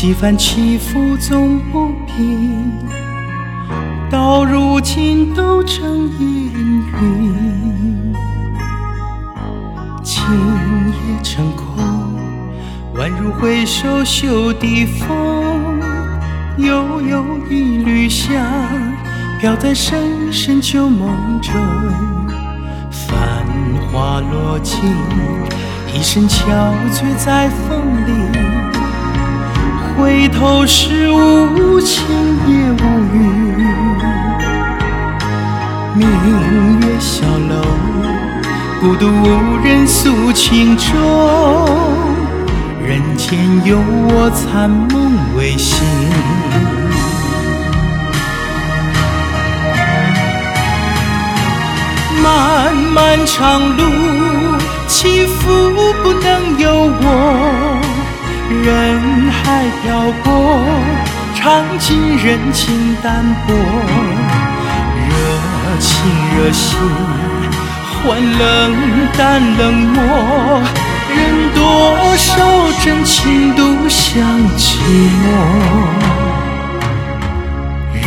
几番起伏总不平，到如今都成烟云。情也成空，宛如回首袖底风，悠悠一缕香，飘在深深旧梦中。繁花落尽，一身憔悴在风里。回头时，无情也无语。明月小楼，孤独无人诉情衷。人间有我残梦未醒。漫漫长路，漂泊，尝尽人情淡薄。热情热心，换冷淡冷漠。人多少真情独享寂寞。人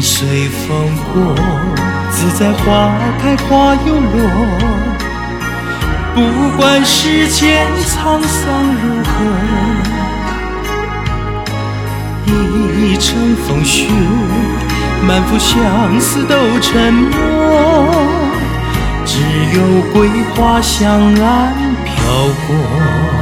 随风过，自在花开花又落。不管世间沧桑如何，一程风雪，满腹相思都沉默，只有桂花香暗飘过。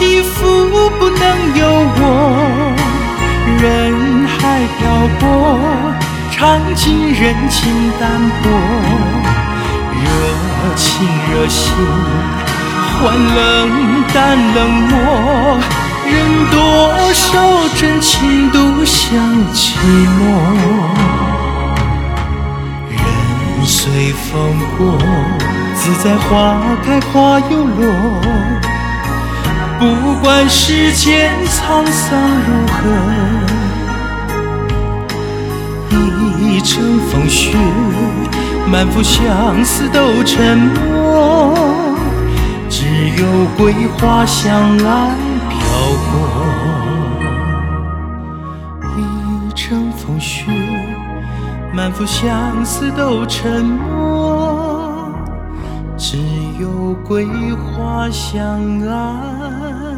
起伏不能由我，人海漂泊，尝尽人情淡薄。热情热心，换冷淡冷漠。人多少真情独享寂寞。人随风过，自在花开花又落。不管世间沧桑如何，一城风雪，满腹相思都沉默，只有桂花香来飘过。一城风雪，满腹相思都沉默，只有桂花香暗。